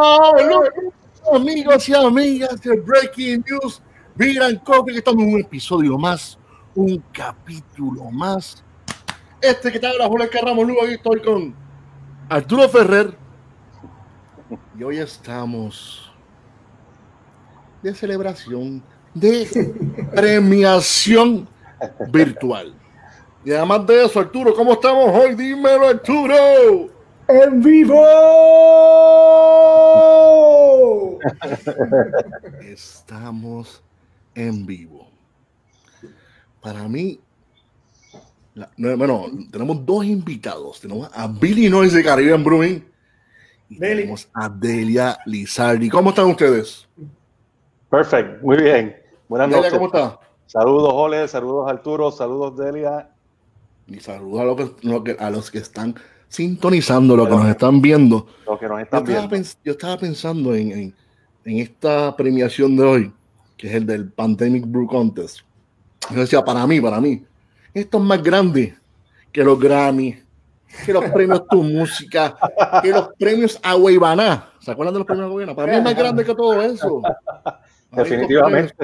Saludos, amigos y amigas de Breaking News. Miran Coffee, que estamos en un episodio más, un capítulo más. Este que está ahora, Julio Carramos, luego aquí estoy con Arturo Ferrer. Y hoy estamos de celebración, de premiación virtual. Y además de eso, Arturo, ¿cómo estamos hoy? Dímelo, Arturo. ¡En vivo! Estamos en vivo. Para mí, la- bueno, tenemos dos invitados. Tenemos a Billy Noise de Caribbean Brewing y Billy. tenemos a Delia Lizardi. ¿Cómo están ustedes? Perfecto, muy bien. Buenas Delia, noches. ¿cómo está? Saludos, Ole, saludos, Arturo, saludos, Delia. Y saludos a, los que- lo que- a los que están sintonizando, los que nos están viendo. Los que nos Yo están estaba, viendo. yo estaba pensando en, en- en esta premiación de hoy, que es el del Pandemic Brew Contest. Yo decía, para mí, para mí, esto es más grande que los Grammy, que los premios Tu Música, que los premios Agüeybaná. ¿Se acuerdan de los premios Agüeybaná? Para mí es más grande que todo eso. Definitivamente.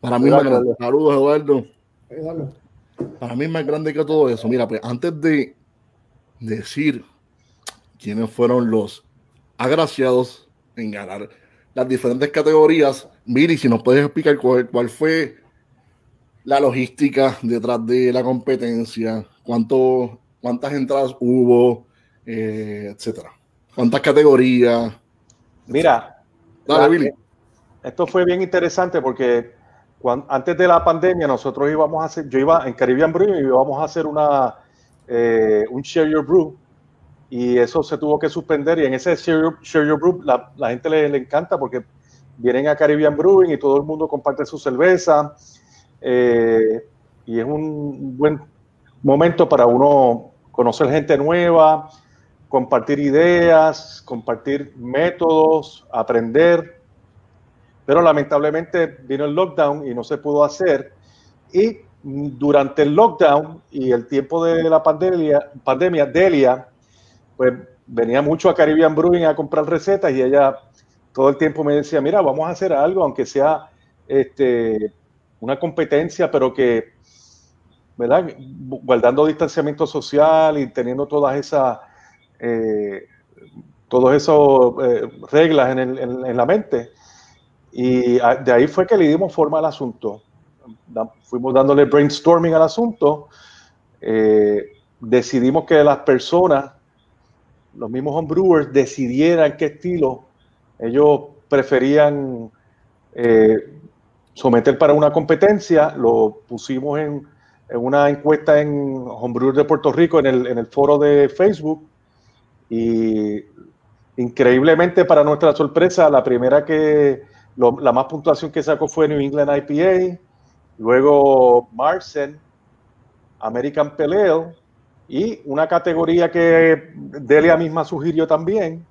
Para mí es más grande. Saludos, Eduardo. Para mí es más grande que todo eso. Mira, pues antes de decir quiénes fueron los agraciados en ganar las diferentes categorías, Miri, si nos puedes explicar cuál, cuál fue la logística detrás de la competencia, cuánto, cuántas entradas hubo, eh, etcétera. ¿Cuántas categorías? Mira, Dale, la- Billy. esto fue bien interesante porque antes de la pandemia nosotros íbamos a hacer, yo iba en Caribbean Brew y íbamos a hacer una, eh, un Share Your Brew y eso se tuvo que suspender y en ese Share Your, Share Your Brew la, la gente le, le encanta porque vienen a Caribbean Brewing y todo el mundo comparte su cerveza eh, y es un buen momento para uno conocer gente nueva, compartir ideas, compartir métodos, aprender. Pero lamentablemente vino el lockdown y no se pudo hacer. Y durante el lockdown y el tiempo de la pandemia, pandemia Delia, pues venía mucho a Caribbean Brewing a comprar recetas y ella todo el tiempo me decía, mira, vamos a hacer algo, aunque sea este, una competencia, pero que, ¿verdad? Guardando distanciamiento social y teniendo todas esas, eh, todas esas eh, reglas en, el- en- la mente. Y de ahí fue que le dimos forma al asunto. Fuimos dándole brainstorming al asunto. Eh, decidimos que las personas, los mismos homebrewers, decidieran qué estilo ellos preferían eh, someter para una competencia. Lo pusimos en, una encuesta en Homebrewers de Puerto Rico en el, en el foro de Facebook. Y increíblemente, para nuestra sorpresa, la primera que, la más puntuación que sacó fue New England IPA, luego Marsen, American Ale, y una categoría que Delia misma sugirió también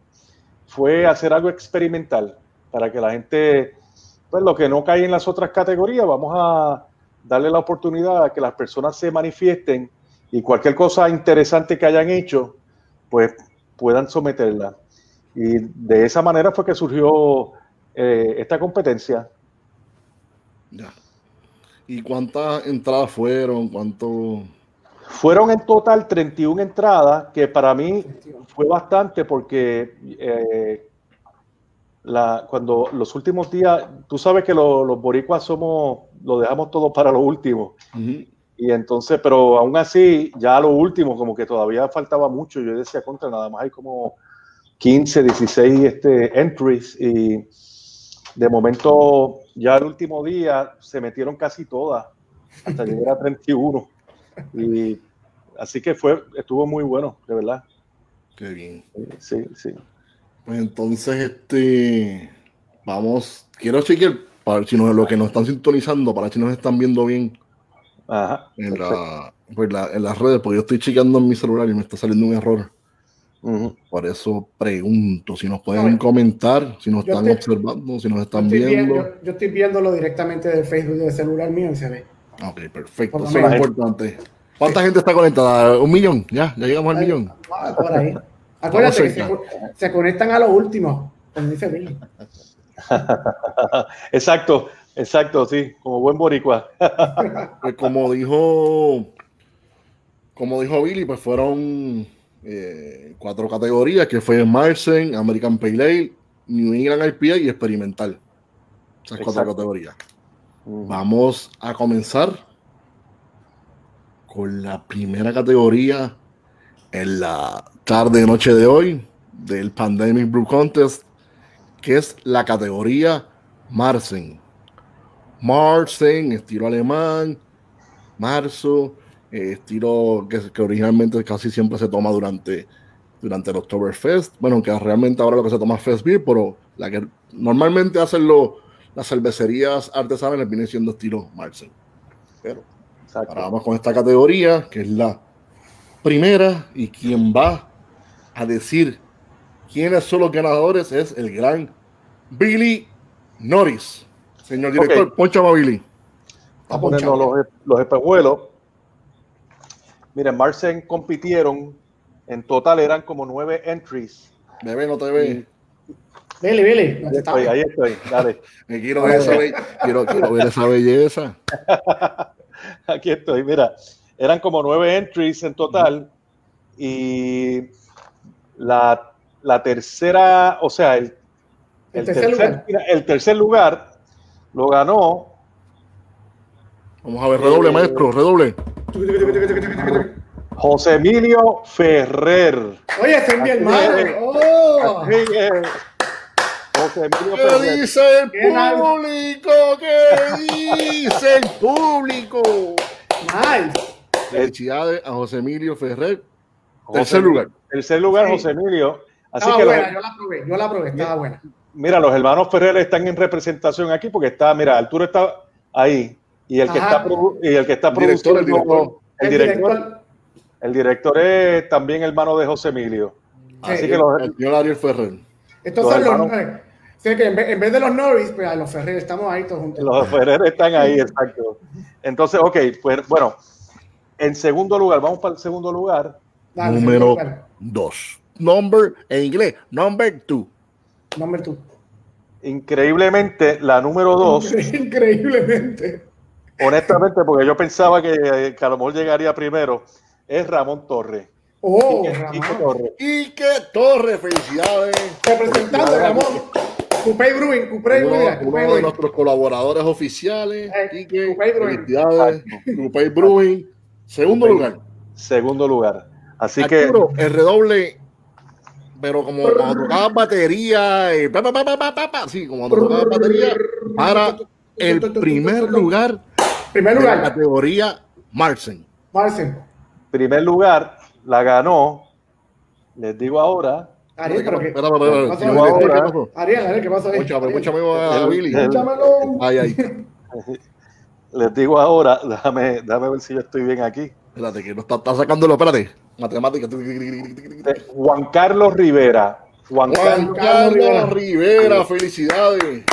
fue hacer algo experimental para que la gente, pues lo que no cae en las otras categorías, vamos a darle la oportunidad a que las personas se manifiesten y cualquier cosa interesante que hayan hecho, pues puedan someterla. Y de esa manera fue que surgió eh, esta competencia. ¿Y cuántas entradas fueron? ¿Cuánto? Fueron en total 31 entradas, que para mí fue bastante porque eh, la, cuando los últimos días, tú sabes que lo- los boricuas somos, lo dejamos todo para lo último. Y entonces, pero aún así, ya lo último, como que todavía faltaba mucho. Yo decía, contra, nada más hay como 15, 16 este, entries. Y de momento, ya el último día se metieron casi todas, hasta llegar a 31. Y así que fue, estuvo muy bueno, de verdad. Qué bien. Sí, sí. Pues entonces, este, vamos, quiero chequear para si nos, lo que nos están sintonizando, para si nos están viendo bien Ajá. en, la, pues la- en las redes, porque yo estoy chequeando en mi celular y me está saliendo un error. Por eso pregunto si nos pueden comentar, si nos están estoy- observando, si nos están viendo. yo, yo estoy viéndolo directamente del Facebook del celular mío y se ve. Ok, perfecto. Eso es importante. ¿Cuánta gente está conectada? ¿Un millón? ¿Ya? ¿Ya llegamos al Ahí, millón? ah, por ahí. Acuérdate que se conectan a lo último. Como dice Billy. exacto, exacto, sí, como buen boricua. Pues como dijo, como dijo Billy, pues fueron eh, cuatro categorías, que fue Marsen, American Pale Ale, New England IPA y experimental. Esas cuatro Exacto. categorías. Vamos a comenzar con la primera categoría en la tarde noche de hoy del Pandemic Brew Contest, que es la categoría Marsen. Marsen, estilo alemán, marzo, eh, estilo que, que originalmente casi siempre se toma durante, durante el Oktoberfest. Bueno, aunque realmente ahora lo que se toma es Fest Beer, pero la que normalmente hacen lo- las cervecerías artesanales viene siendo estilo Marsen. Pero Exacto. Ahora vamos con esta categoría, que es la primera, y quien va a decir quiénes son los ganadores es el gran Billy Norris. Señor director, Ok. poncha a Billy. A los, los espejuelos. Miren, Marsen compitieron, en total eran como nueve entries. Bebé, no te ve. Billy, Billy. Ahí ¿dónde estoy, ahí estoy, dale. Me quiero ver esa, be- quiero, quiero ver esa belleza. Aquí estoy, mira, eran como nueve entries en total y la, la tercera, o sea, el, El el tercer tercer, lugar. el tercer lugar lo ganó Vamos a ver, redoble, Eh, maestro, redoble. José Emilio Ferrer. Oye, ese es mi hermano. es. Oh. José Emilio ¿Qué Ferrer. dice el público? ¿Qué dice el público? Nice. Felicidades a José Emilio Ferrer. José Tercer lugar. Tercer lugar, Sí. José Emilio. Así Estaba que los- yo la probé, yo la probé, estaba buena. Mira, los hermanos Ferrer están en representación aquí porque está, mira, Arturo está ahí y el que Ajá. está y el que está El director, el produciendo director. el director, el director es también hermano de José Emilio. Así Sí. que los, El señor Ariel Ferrer. Estos Los son los. que en vez, en vez de los Norris, pues a los Ferrer estamos ahí todos juntos. los Ferrer están ahí, exacto. Entonces, ok, pues bueno, en segundo lugar, vamos para el segundo lugar. Dale, Número segundo lugar. 2. Number en inglés. Number 2. Number two. Increíblemente, la número dos, Increíblemente. Honestamente, porque yo pensaba que, que a lo mejor llegaría primero, es Ramón Torres. Oh, Quique- Ramón. Quique Torres. Y que Torre, felicidades. Representando a Ramón. Coupé Brewing, Coupé Uno, de Brewing. nuestros colaboradores oficiales. Eh, Brewing. felicidades. Coupé Brewing. Segundo Coupé. lugar. Segundo lugar. Así que Arturo, el redoble. Pero como cuando tocaba batería, eh, pa, pa, pa, pa, pa, pa, pa, sí, como cuando tocaba batería, para el primer lugar Primer de la lugar, categoría Marsen. Marcen. primer lugar la ganó, les digo ahora, Ariel, pero que. Ariel, Ariel, ¿qué ahí? Pónchame a El- Billy. Ay, ay. les digo ahora, déjame, déjame ver si yo estoy bien aquí. Espérate, que no está, está sacándolo, espérate. Matemática. Eh, Juan Carlos Rivera. Juan, Juan Carlos, Carlos Rivera, felicidades.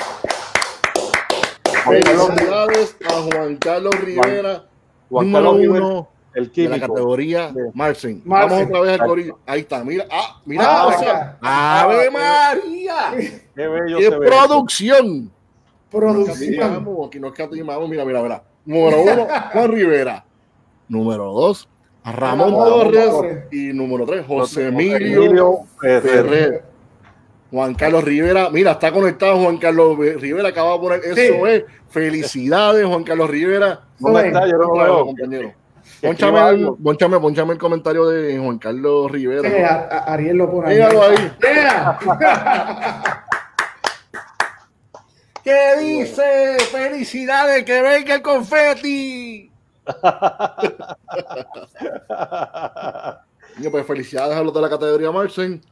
Juan Felicidades a Juan Carlos Rivera, Juan número Carlos Rivera, el de la químico. categoría Sí. Marsen. Vamos otra vez al corillo. Ahí está, mira. Ah, mira. Ah, o sea, ¡Ave María! Qué bello ¡Qué se ve. producción! Producción. Aquí nos catimamos. Mira, mira, mira. Número uno, Juan Rivera. Número dos, Ramón Torres. Y número tres, José José Emilio Ferrer. Juan Carlos Rivera, mira, está conectado Juan Carlos Rivera, acaba de poner eso Sí. es. Felicidades, Juan Carlos Rivera. ¿Dónde está? Yo no lo veo. compañero. Ponchame ponchame, ponchame el comentario de Juan Carlos Rivera. Sí, a- a- Ariel lo pone Míralo ahí. Yeah. ¿Qué dice? Felicidades, que venga el confeti. Pues felicidades a los de la categoría Marsen.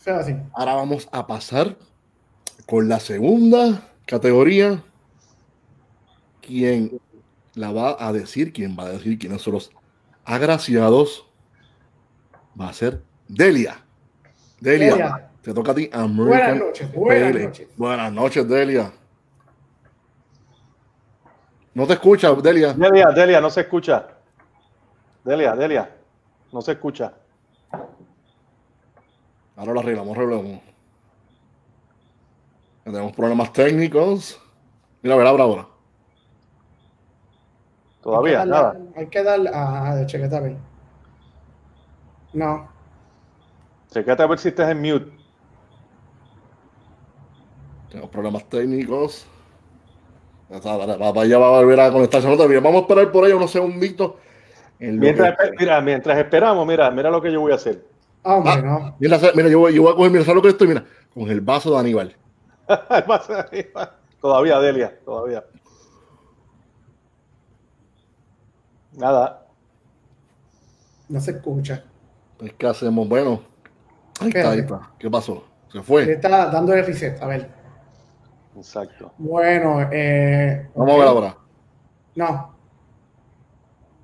Sea, así. Ahora vamos a pasar con la segunda categoría. ¿Quién la va a decir? ¿Quién va a decir quiénes son los agraciados? Va a ser Delia. Delia, Delia. te toca a ti. American Buenas noches, buenas noches. Buenas noches, Delia. No te escucha, Delia. Delia, Delia, no se escucha. Delia, Delia, no se escucha. Ahora lo arreglamos, arreglamos. Tenemos problemas técnicos. Mira, verá ahora. Todavía, hay nada. Hay que darle. Ah, de chequeta a ver. No. Checate a ver si estás en mute. Tenemos problemas técnicos. Ya está, ya va a volver a conectarse. No, todavía. Vamos a esperar por ahí unos segunditos. Mientras, que- mira, mientras esperamos, mira, mira lo que yo voy a hacer. Ah, hombre, Ah. no. Mira, mira, yo voy, yo voy a coger, mira, ¿sabes lo que estoy? Mira, con el vaso de Aníbal. todavía, Delia, todavía. Nada. No se escucha. Pues, ¿Qué hacemos? Bueno, ahí está, Espérate. ahí está. ¿Qué pasó? Se Le fue. está dando el reset. A ver. Exacto. Bueno, eh. Vamos a ver ahora. No.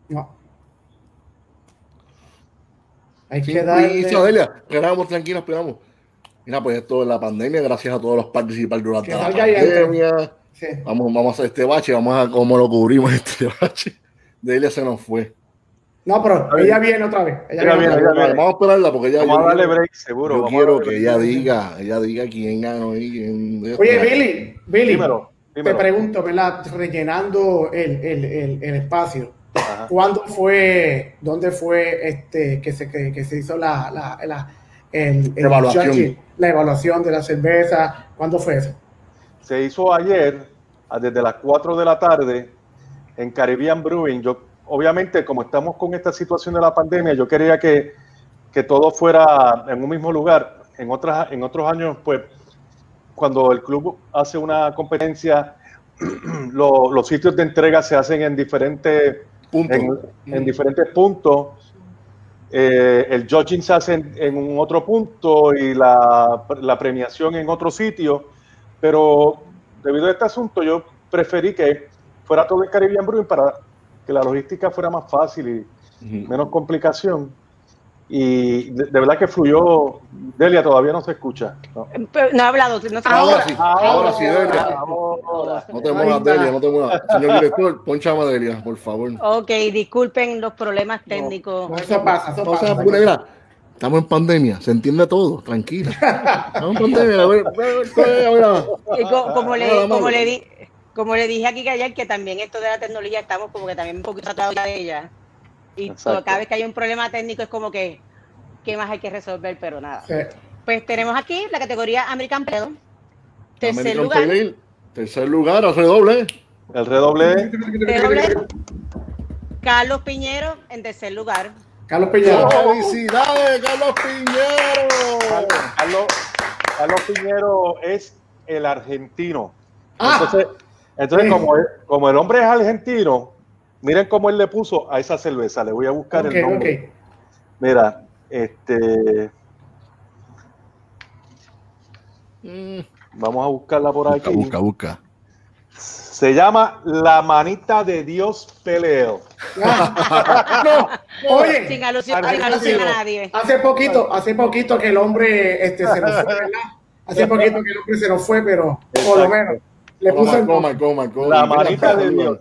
No. Hay Sí, que darle. Delia. Esperamos, tranquilos, esperamos. Mira, pues esto es la pandemia, gracias a todos los participantes durante Que la pandemia. Sí. Vamos, vamos a hacer este bache, vamos a cómo lo cubrimos este bache. Delia se nos fue. No, pero ella viene otra vez. Ella Ella viene viene, otra ella vez. viene. Vamos a esperarla porque ella Vamos a yo darle quiero- break, seguro. Yo vamos quiero que break. ella diga, ella diga quién ganó y quién. Oye, Billy, Billy, Dímelo, te pregunto, ¿verdad? Rellenando el, el, el, el espacio. Ajá. ¿Cuándo fue, dónde fue este que se, que, que se hizo la, la, la, el- el Evaluación. la evaluación de la cerveza? ¿Cuándo fue eso? Se hizo ayer, desde las 4 de la tarde, en Caribbean Brewing. Yo, obviamente, como estamos con esta situación de la pandemia, yo quería que, que todo fuera en un mismo lugar. En, otras, en otros años, pues, cuando el club hace una competencia, lo- los sitios de entrega se hacen en diferentes Punto. en, en diferentes puntos. Eh, el judging se hace en, en un otro punto y la, la premiación en otro sitio, pero debido a este asunto yo preferí que fuera todo en Caribbean Brewing para que la logística fuera más fácil y menos complicación. Y de, de verdad que fluyó. Delia todavía no se escucha. No. No ha hablado. No se Ahora sí, Ahora, ahora sí, Delia. ahora. No te muevas. Delia, no te muevas. Señor director, poncha a Delia, por favor. Ok, disculpen los problemas técnicos. No, eso pasa, eso No se pasa. apure, mira, estamos en pandemia, se entiende todo, tranquila. Estamos en pandemia, a ver, a ver, a ver, mira. Y co- como, le, como, le di, como le dije aquí que ayer, que también esto de la tecnología estamos como que también un poquito ya de ella. Y todo- cada vez que hay un problema técnico es como que, ¿qué más hay que resolver? Pero nada. Sí. Pues tenemos aquí la categoría American Pedo. Tercer American lugar. Tercer lugar, al redoble. El redoble. redoble, Carlos Piñero en tercer lugar. Carlos Piñero. ¡Felicidades, Carlos Piñero! Carlos, Carlos Piñero es el argentino. Ah. Entonces, entonces Sí. como, como el hombre es argentino, miren cómo él le puso a esa cerveza. Le voy a buscar Ok, el nombre. Mira, este, Mm, vamos a buscarla por aquí. Busca, busca, busca. Se llama La Manita de Dios Peleo. Ah, no, oye, Sin alusión, sin alusión a nadie. hace poquito, hace poquito que el hombre este, se nos fue, ¿verdad? Hace poquito que el hombre se nos fue, pero por lo menos le puso el. La Manita de Dios.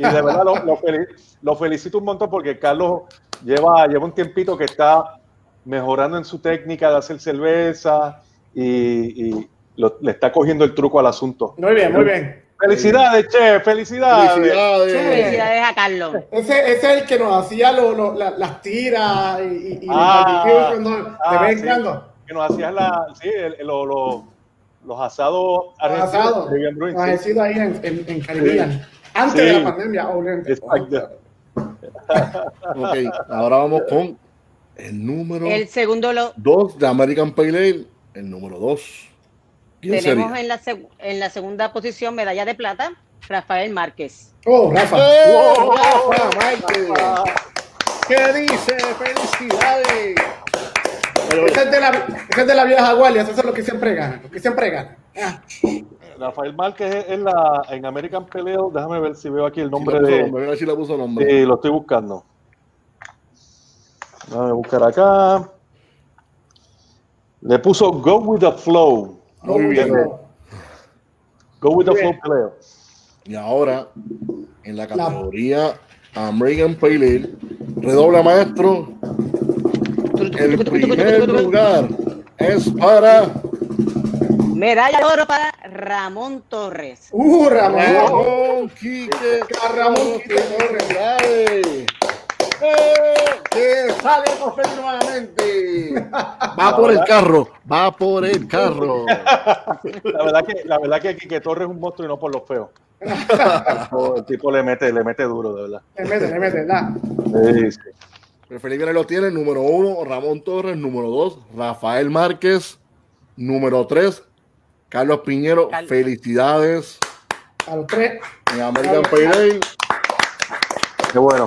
Y de verdad lo, lo fel- lo felicito un montón porque Carlos lleva, lleva un tiempito que está mejorando en su técnica de hacer cerveza y, y lo- le está cogiendo el truco al asunto. Muy bien, muy bien. Felicidades, che, felicidades. Felicidades. Felicidades a Carlos. Ese, ese es el que nos hacía lo- lo- la- las tiras y, y, Ah, los barbecues ah, sí. Que nos hacías la, sí, el- el- lo- lo- los asados Los argentinos, ahí en, en, en Caribbean. Antes Sí. de la pandemia, obviamente. Exacto. Ok, ahora vamos con el número El segundo lo 2 de American Pale Ale. El número 2. ¿Quién tenemos sería? en la, en la segunda posición, medalla de plata, Rafael Márquez. Oh, Rafa. ¡Eh! Wow. Rafa Márquez! ¿Qué dice? ¡Felicidades! Pero, Ese es, de la, ese es de la vieja guardia, eso es lo que siempre gana, lo que siempre gana. Ah, Rafael Márquez es en, la, en American Peleo. Déjame ver si veo aquí el nombre de. nombre, mira si le puso nombre. Sí, lo estoy buscando. Déjame buscar acá. Le puso Go with the Flow. Muy bien. Go with the Flow. Peleo. Y ahora, en la categoría American Pale Ale, redobla maestro. El primer lugar es para Medalla de oro para Ramón Torres. Uh, Ramón. Ramón Quique. Ramón Quique Torres. Felicidades. ¡Eh! Que sale José nuevamente. Va por el carro. Va por el carro. La verdad que, la verdad que Quique Torres es un monstruo y no por los feos. El tipo- El tipo le mete, le mete duro, de verdad. Le mete, le mete, ¿verdad? Sí, sí. El Felipe lo tiene. Número uno, Ramón Torres. Número dos, Rafael Márquez. Número tres, Carlos Piñero. Carlos. Felicidades A los tres. en American Payday. Qué bueno.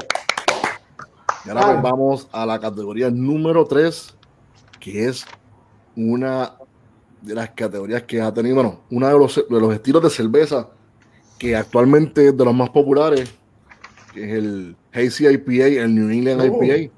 Y ahora pues vamos a la categoría número 3, que es una de las categorías que ha tenido, bueno, uno de los, de los estilos de cerveza que actualmente es de los más populares, que es el Hazy IPA, el New England Uh, IPA.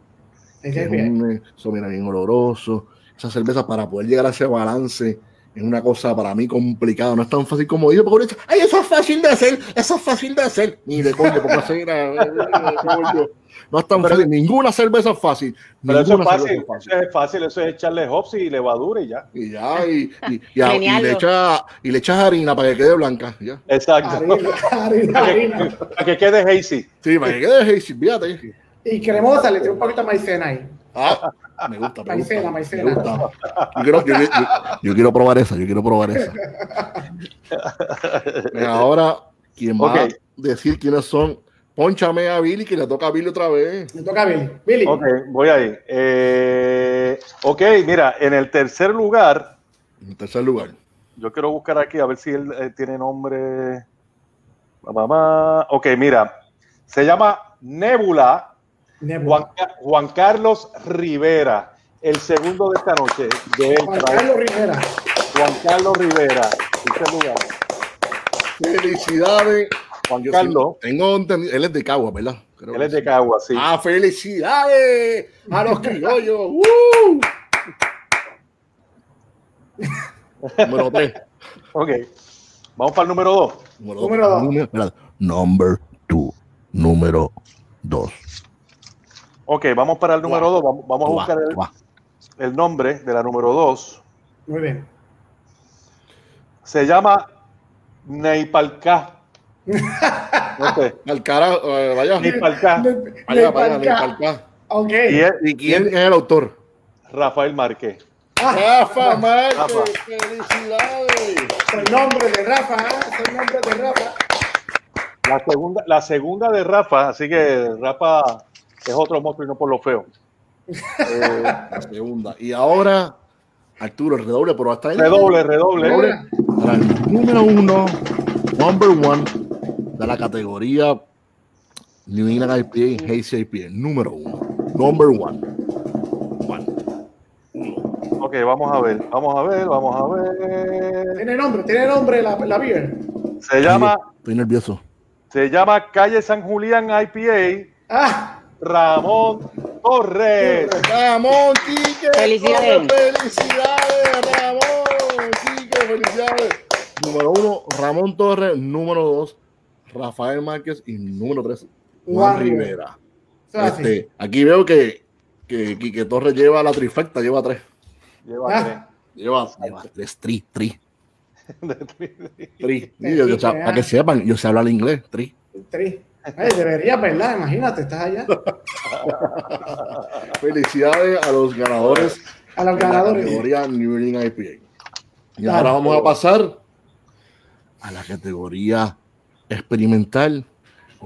Es que es un, eso mira bien oloroso. Esa cerveza para poder llegar a ese balance es una cosa para mí complicada. No es tan fácil como dice, porque uno dice, ay, eso es fácil de hacer, eso es fácil de hacer. Ni de coño, porque hacer, coño. No es tan Pero- fácil. Ninguna cerveza es fácil. Pero eso es fácil, cerveza eso es fácil, eso es echarle hops y levadura y ya. Y ya, y, y, y, a- y le echa, y le echas harina para que quede blanca. Ya. Exacto. harina, harina, harina. Para que quede hazy. Sí, para que quede hazy, fíjate. Y cremosa, le tiene un poquito de maicena ahí. Ah, me gusta. Me Maicena, gusta, maicena. me gusta. Yo, quiero, yo, yo- yo quiero probar esa, yo quiero probar esa. Ahora, ¿quién va a decir quiénes son? Pónchame a Billy, que le toca a Billy otra vez. Le toca a Billy. Billy. Ok, voy ahí. Eh, ok, mira, en el tercer lugar, En tercer lugar. yo quiero buscar aquí a ver si él eh, tiene nombre. Mamá. Ok, mira, se llama Nebula. Juan, Juan Carlos Rivera, el segundo de esta noche. De Juan Carlos Rivera. Juan Carlos Rivera, tercer lugar. Felicidades. Juan Yo Carlos, sí- tengo él es de Cagua, ¿verdad? Creo él es de. Cagua, sí. Ah, felicidades a los criollos. ¡Woo! Número 3. Ok, vamos para el número dos. Número Número dos. Número- espérate. Number 2. Número 2. Ok, vamos para el número dos. Vamos, vamos a buscar el, el nombre de la número dos. Muy bien. Se llama Neipalcá. No sé, Al carajo, eh, vaya. Neipalcá. Vaya, vaya, Neipalcá. Ok. Y es ¿Y quién es el autor? Rafael Márquez. Ah, Rafa Márquez. Rafa. Felicidades. el nombre de Rafa. ¿eh? Es el nombre de Rafa. La segunda, la segunda de Rafa, así que Rafa es otro monstruo y no por lo feo. Eh, La segunda. Y ahora, Arturo, el redoble, pero hasta ahí. redoble, redoble. Redoble. Para el número uno, number one, de la categoría New England IPA, Hazy IPA. Número uno. Number one. One. Ok, vamos a ver, vamos a ver, vamos a ver. Tiene nombre, tiene nombre la, la beer. Se llama, Estoy nervioso. se llama Calle San Julián IPA. Ah, Ramón Torres. Ramón, Quique. Felicidades. Felicidades, Ramón, Quique, felicidades. Número uno, Ramón Torres. Número dos, Rafael Márquez. Y número tres, Juan Rivera. así. Este, aquí veo que, que Quique Torres lleva la trifecta, lleva tres. Lleva Ah. Lleva, lleva tres, tri, tri, tres. tri. Sí, yo- yo- para que sepan, yo sé hablar inglés, tri. Tres. Ay, debería, ¿verdad? Imagínate, estás allá. Felicidades a los ganadores A los en la ganadores. categoría New England IPA. Y Dale. ahora vamos a pasar a la categoría experimental.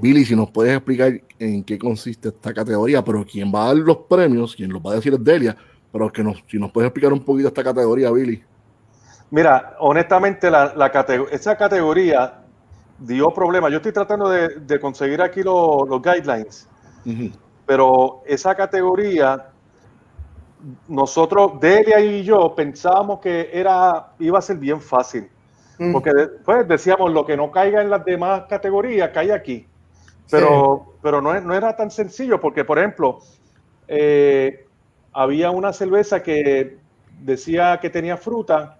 Billy, si nos puedes explicar en qué consiste esta categoría, pero quien va a dar los premios, quien los va a decir es Delia, pero que nos, si nos puedes explicar un poquito esta categoría, Billy. Mira, honestamente, la, la categ- esa categoría dio problemas. Yo estoy tratando de, de conseguir aquí lo- los guidelines, pero esa categoría, nosotros, Delia y yo, pensábamos que era, iba a ser bien fácil. Mm. Porque después decíamos, lo que no caiga en las demás categorías, cae aquí. Pero, pero no, no era tan sencillo, porque, por ejemplo, eh, había una cerveza que decía que tenía fruta,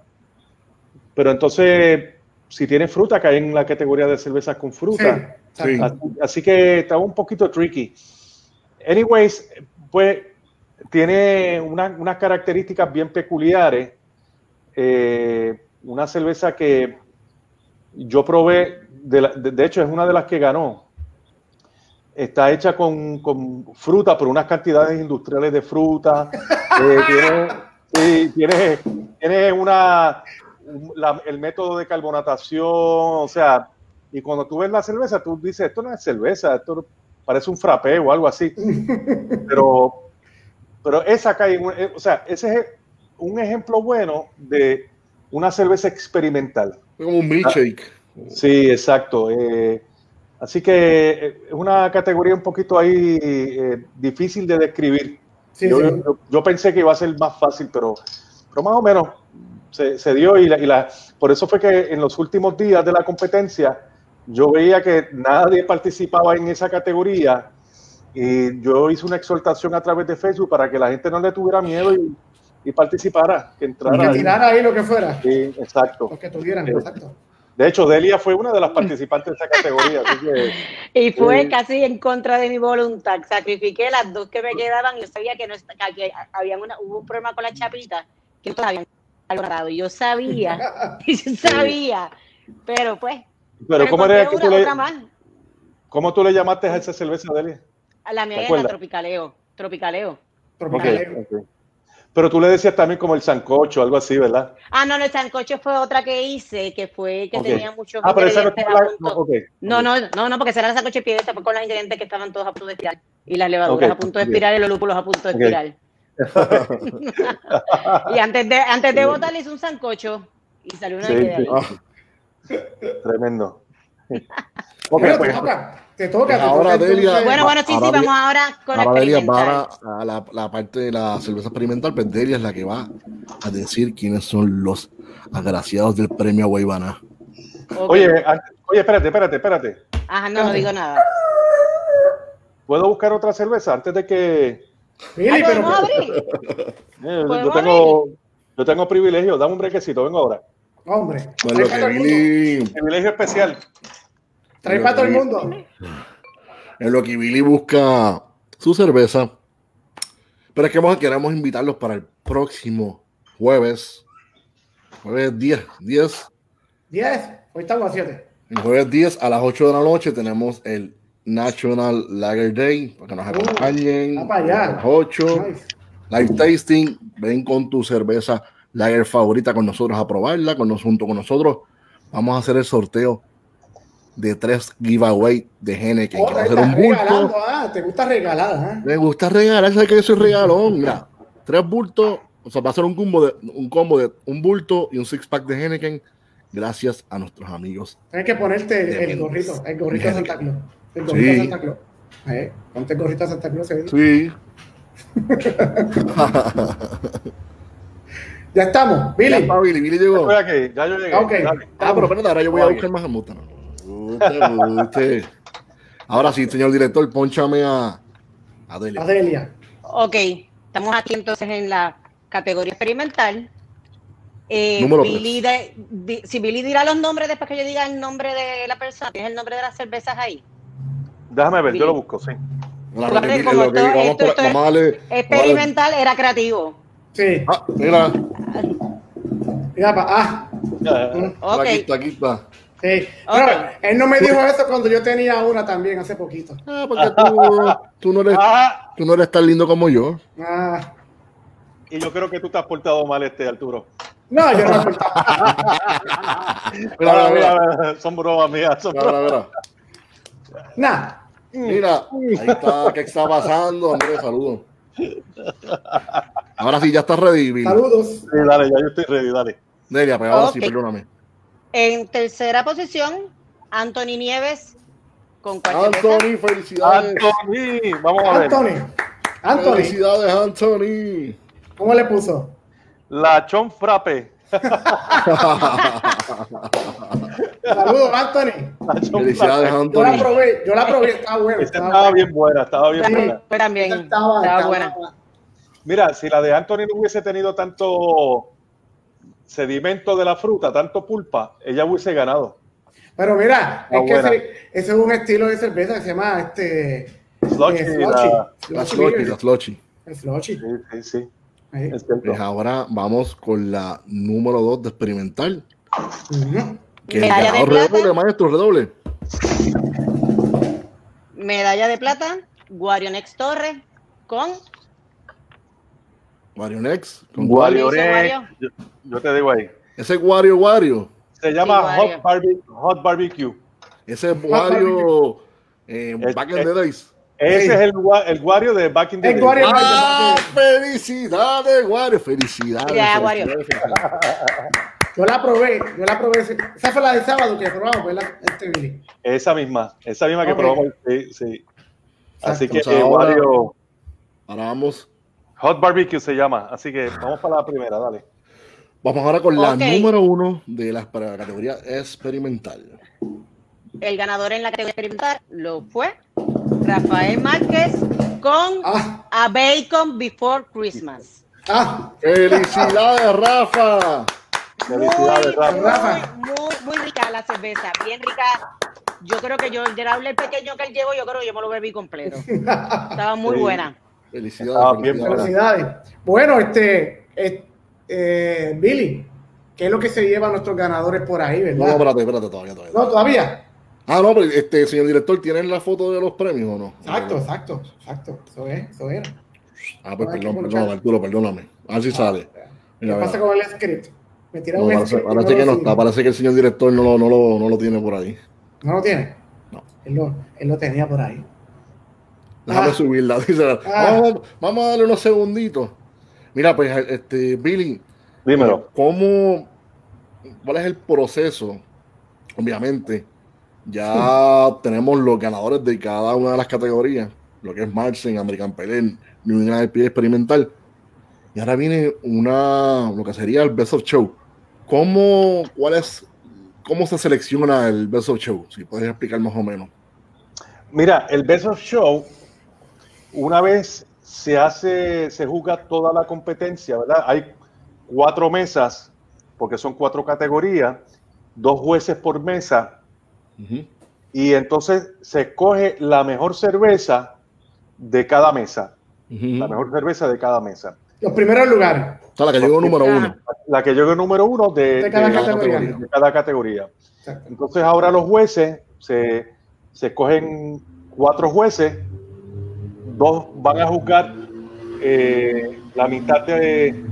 pero entonces, si tiene fruta, cae en la categoría de cervezas con fruta. Sí, Sí. exacto. Así, así que estaba un poquito tricky. Anyways, pues tiene una- unas características bien peculiares. Eh, una cerveza que yo probé, de, la- de- de hecho es una de las que ganó. Está hecha con, con fruta, por unas cantidades industriales de fruta. Eh, tiene, sí, tiene, tiene una, un- la- el método de carbonatación, o sea, y cuando tú ves la cerveza, tú dices, esto no es cerveza, esto parece un frappé o algo así. Pero, pero esa cae, eh, o sea, ese es un ejemplo bueno de una cerveza experimental. Como un milkshake. Sí, exacto. eh, así que eh, es una categoría un poquito ahí eh, difícil de describir. Sí, yo, sí. yo- yo pensé que iba a ser más fácil, pero, pero más o menos se, se dio y, la, y la- por eso fue que en los últimos días de la competencia yo veía que nadie participaba en esa categoría y yo hice una exhortación a través de Facebook para que la gente no le tuviera miedo y, y participara, que entrara. Que tirara ahí lo que fuera. Sí, exacto. Los que tuvieran, Sí. exacto. De hecho, Delia fue una de las participantes de esa categoría. así que, Y fue Eh. casi en contra de mi voluntad. Sacrifiqué las dos que me quedaban. Yo sabía que no que había una, hubo un problema con la chapita que todos habían logrado. Yo sabía, yo sabía. Pero pues, pero ¿cómo, era que tú le, otra más. ¿cómo tú le llamaste a esa cerveza, Delia? A La mía ¿Te era? Tropicaleo. Tropicaleo. Tropicaleo. Pero tú le decías también como el sancocho, algo así, ¿verdad? Ah, no, no, el sancocho fue otra que hice, que fue que tenía muchos Ah, pero esa no la- no, ok, No, no, no, no, porque será el sancocho de piedra, fue con los ingredientes que estaban todos a punto de expirar. Y las levaduras a punto de ok. expirar y los lúpulos a punto de Ok. Y antes de, antes de botar le hice un sancocho y salió una Sí, idea. sí. Ah, Tremendo. Ok, Bueno, te pues, toca. Te toca. te Ahora, toca, Delia. Bueno, bueno, sí, Ahora sí, vamos ahora con la Ahora Delia experimental. va a la, la parte de la cerveza experimental, pues Delia es la que va a decir quiénes son los agraciados del premio Guaybana. Ok. Oye, an- oye, espérate, espérate, espérate. Ajá, no, no digo nada. ¿Puedo buscar otra cerveza antes de que... Billy, pero, eh, yo, ¿Podemos tengo, yo tengo privilegio, dame un brequecito, vengo ahora. hombre, Pues que. Billy, Privilegio especial. Trae para todo el mundo. en lo que Billy busca su cerveza. Pero es que vamos- queremos invitarlos para el próximo jueves. Jueves 10, 10 10. Hoy estamos a 7. El jueves 10 a las 8 de la noche tenemos el National Lager Day para que nos Uh, acompañen. allá. a las 8. Nice. Live tasting. Ven con tu cerveza Lager favorita con nosotros a probarla, con nos, junto con nosotros. Vamos a hacer el sorteo de tres giveaway de Henneken. Oh, estás un bulto. ah, te gusta regalar, ¿ah? Me gusta regalar, sabes que yo soy regalón. Mira, tres bultos. O sea, va a ser un combo de un combo de un bulto y un six pack de Henneken. Gracias a nuestros amigos Tienes que ponerte el, gorrito, el gorrito de Santa Claus. El gorrito de Sí. Santa Claus. Eh, ponte el gorrito de Santa Claus. ¿sí? Sí. Ya estamos, Ya Billy. está, Billy, Billy llegó. Estoy aquí, ya yo llegué. Ok. dale. Ah, pero espérate, ahora yo voy a buscar más amuta. Guste, guste. Ahora sí, señor director, ponchame a Adelia. Adelia. Ok, estamos aquí entonces en la categoría experimental. Eh, Número Billy de- di- si Billy dirá los nombres después que yo diga el nombre de la persona, ¿tienes el nombre de las cervezas ahí? Déjame ver, yo lo busco, sí. Ahora, lo que Billy- Como lo que- esto- vamos, esto- por- esto vamos a darle- vamos a darle- Experimental era creativo. Sí. Ah, mira, Ya, pa- ah, aquí está, aquí está. sí. No, él no me dijo eso cuando yo tenía una también hace poquito. Ah, porque tú, tú, no eres, Ah, tú no eres tan lindo como yo. Ah, y yo creo que tú te has portado mal, este Arturo. no, yo no me Mira, mira, Ah, mira, mira, son bromas mías. son mira, bromas. mira. Nah. Mira, ahí está, ¿qué está pasando? Andrés, saludos. Ahora sí, ya está ready. Saludos. Sí, dale, ya yo estoy ready, dale. Delia, pues ahora sí, perdóname. en tercera posición, Anthony Nieves con? Anthony, felicidades. Anthony, vamos a ver. Anthony. Anthony. Felicidades, Anthony. ¿Cómo le puso? La Chon Frappe. Saludos, Anthony. Felicidades, Frappe. Yo la Anthony. probé, yo la probé, estaba buena. Esta Estaba estaba buena. bien buena, estaba bien Sí. buena. También. Estaba, estaba estaba buena. Mira, si la de Anthony no hubiese tenido tanto sedimento de la fruta, tanto pulpa, ella hubiese ganado. Pero mira, es que ese, ese es un estilo de cerveza que se llama este. Slotty, eh. La la. El Slotty. Sí, sí, sí. Cierto. Pues ahora vamos con la número 2 de experimental. Ujú. Que el Medalla de plata. redoble, maestro, redoble. Medalla de plata, Guarionex Torres con Wario Next. Con Wario ¿Cómo dice Next, Wario? yo, yo te digo ahí. Ese es Wario Wario. Se llama Wario. Hot, Barbe- Hot Barbecue. Ese es Wario eh, Es- Back in es- the Days. Ese Sí. es el, el Wario de Back in the El Day. Wario- ¡Ah! ¡Felicidades, Wario! ¡Felicidades! Ya, Wario. felicidades. Yo la probé, yo la probé. Esa fue la de sábado que probamos, ¿verdad? Este. Esa misma, esa misma que probamos. Sí, sí. Así que eh, Ahora- Wario Ahora vamos, Hot Barbecue se llama. Así que vamos para la primera, dale. vamos ahora con la número uno de la para la categoría experimental. el ganador en la categoría experimental lo fue Rafael Márquez con Ah, A Bacon Before Christmas. ah, ¡Felicidades, Rafa! Felicidades, muy, Rafa. Muy, muy, muy rica la cerveza, bien rica. Yo creo que yo, el el pequeño que él llevó, yo creo que yo me lo bebí completo. Estaba muy Sí. buena. Felicidades. Ah, bien, felicidades. Bueno, este, eh, eh, Billy, ¿qué es lo que se llevan nuestros ganadores por ahí, No, no, verdad? espérate, espérate, todavía, todavía. No, todavía. Ah, no, pero este, señor director, ¿tienen la foto de los premios o no? Exacto, exacto, exacto. Eso es, eso era. Ah, pues perdón, perdón, Arturo, perdóname. A ver si sale. ¿Qué pasa con el script? Me tiraron No, un parece, parece que no está, parece que el señor director no lo, no lo, no lo tiene por ahí. ¿No lo tiene? No. Él lo, él lo tenía por ahí. Déjame Ah. subirla. dice. Ah. Vamos, vamos a darle unos segunditos. Mira, pues, este, Billy, Dímelo. ¿cómo, cuál es el proceso? Obviamente, ya tenemos los ganadores de cada una de las categorías, lo que es Marsen, American Pelen, New England IPA experimental. Y ahora viene una, lo que sería el Best of Show. ¿Cómo, cuál es, cómo se selecciona el Best of Show? Si puedes explicar más o menos. Mira, el Best of Show, una vez se hace, se juzga toda la competencia, ¿verdad? Hay cuatro mesas, porque son cuatro categorías, dos jueces por mesa, Y entonces se escoge la mejor cerveza de cada mesa, la mejor cerveza de cada mesa. Los primeros lugares. O sea, la que llegó número uno. La que llegue número uno de, De cada de- categoría. de cada categoría. Exacto. Entonces ahora los jueces se, se escogen cuatro jueces, dos van a juzgar eh, la mitad de,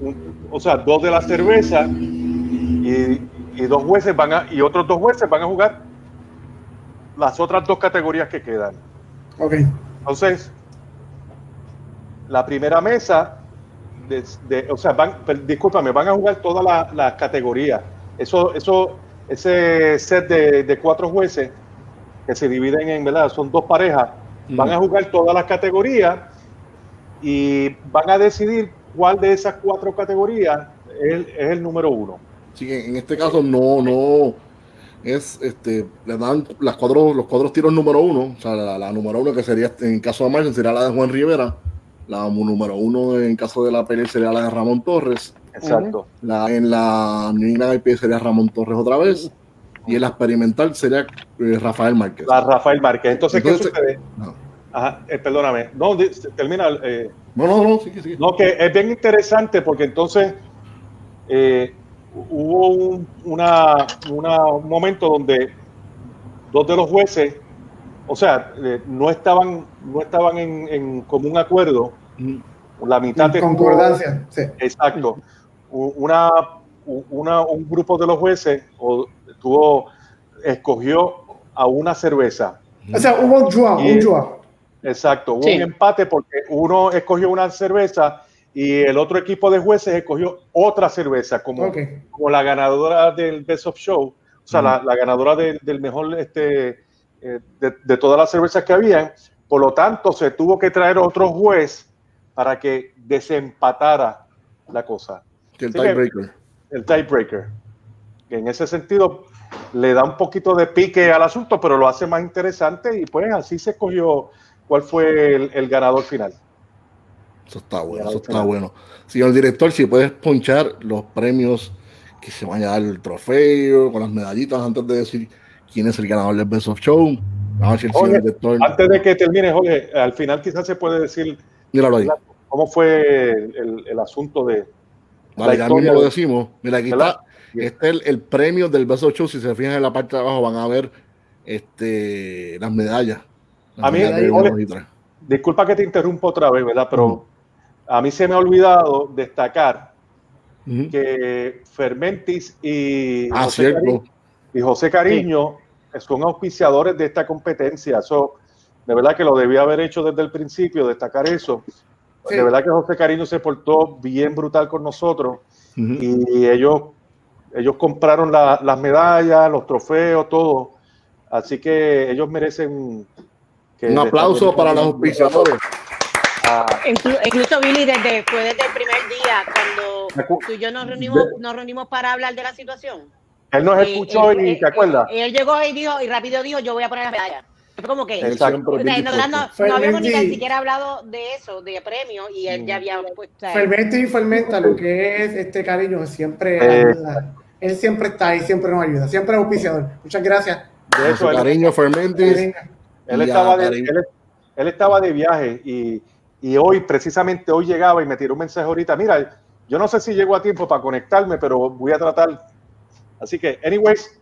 un- o sea, dos de la cerveza y, y dos jueces van a, y otros dos jueces van a jugar las otras dos categorías que quedan. Ok. Entonces, la primera mesa, de, de- o sea, van, discúlpame, van a jugar todas la- las categorías. Eso, eso, ese set de, de cuatro jueces que se dividen en, ¿verdad? Son dos parejas, van a jugar todas las categorías y van a decidir cuál de esas cuatro categorías es, el- es el número uno. Que en este caso no, no es este, le dan las cuatro, los cuatro tiros número uno, o sea, la, la número uno que sería en caso de Margen sería la de Juan Rivera, la número uno en caso de la pelea sería la de Ramón Torres, Exacto. la, en la New England IP sería Ramón Torres otra vez, y en la experimental sería eh, Rafael Márquez. La Rafael Márquez. Entonces, Entonces- ¿qué sucede? No, Ajá, eh, perdóname. No, termina. eh, no, no, no, sí, sí, sí. No, que es bien interesante porque entonces eh, hubo un, una, una- un momento donde dos de los jueces, o sea, eh, no estaban, no estaban en, en común acuerdo. Mm, La mitad estuvo- concordancia. Sí. Exacto. Una, una, un grupo de los jueces o, tuvo, escogió a una cerveza. O sea, hubo un draw, Y- un draw. Exacto, hubo Sí. un empate porque uno escogió una cerveza y el otro equipo de jueces escogió otra cerveza como, como la ganadora del Best of Show, o sea, la, la ganadora del- del mejor este, eh, de, de todas las cervezas que habían. Por lo tanto, se tuvo que traer otro juez para que desempatara la cosa, el tiebreaker. el tiebreaker. En ese sentido le da un poquito de pique al asunto, pero lo hace más interesante y pues así se escogió cuál fue el, el ganador final. Eso está bueno, eso está está. bueno. Señor director, si puedes ponchar los premios que se van a dar el trofeo con las medallitas antes de decir quién es el ganador del Best of Show. A ver si el Oye, señor director. Antes de que termine, Jorge, al final quizás se puede decir ahí. cómo fue el, asunto de Vale, ya mismo lo de- decimos. Mira, aquí ¿Verdad? está este es el, el premio del Best of Show. Si se fijan en la parte de abajo, van a ver este, las medallas. Las A mí, medallas tres. Disculpa que te interrumpo otra vez, ¿verdad? Pero a mí se me ha olvidado destacar que Fermentis y Ah, José cierto. Cariño, y José Cariño son auspiciadores de esta competencia. Eso, de verdad que lo debía haber hecho desde el principio, destacar eso. Sí. De verdad que José Cariño se portó bien brutal con nosotros y ellos, ellos compraron la- las medallas, los trofeos, todo. Así que ellos merecen que Un aplauso para los auspiciadores. Ah, Inclu- incluso Billy, desde, fue desde el primer día, cuando tú y yo nos reunimos, nos reunimos para hablar de la situación. él nos Eh, escuchó él- y él- te acuerdas. Él, él llegó y dijo, y rápido dijo, yo voy a poner las medallas. Fue como que, Él o sea, no, dispuesto. no habíamos ni tan siquiera hablado de eso, de premio, y él ya había pues, o sea, Fermenta y fermenta lo que es este cariño, siempre Eh. ayuda. Él siempre está ahí, siempre nos ayuda, siempre es auspiciador. Muchas gracias. De hecho, él, Cariño Fermentis. Él Ya, estaba de, él, él estaba de viaje y, y hoy, precisamente hoy llegaba y me tiró un mensaje ahorita. Mira, yo no sé si llego a tiempo para conectarme, pero voy a tratar. Así que, anyways,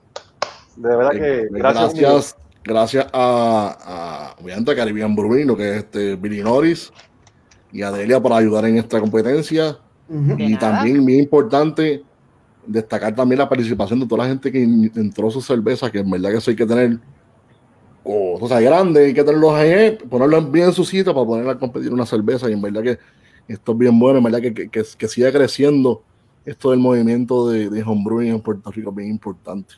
de verdad que Eh, gracias. gracias, gracias a, a Caribbean Brewing, que es este Billy Norris y a Delia por ayudar en esta competencia. Ujú. De Y nada. también, bien importante, destacar también la participación de toda la gente que entró su cerveza, que en verdad que eso hay que tener o, o sea, grande, hay que tenerlos ahí, ponerlos bien en su sitio para ponerla a competir una cerveza. Y en verdad que esto es bien bueno, en verdad que, que, que, que siga creciendo esto del movimiento de, de homebrewing en Puerto Rico es bien importante.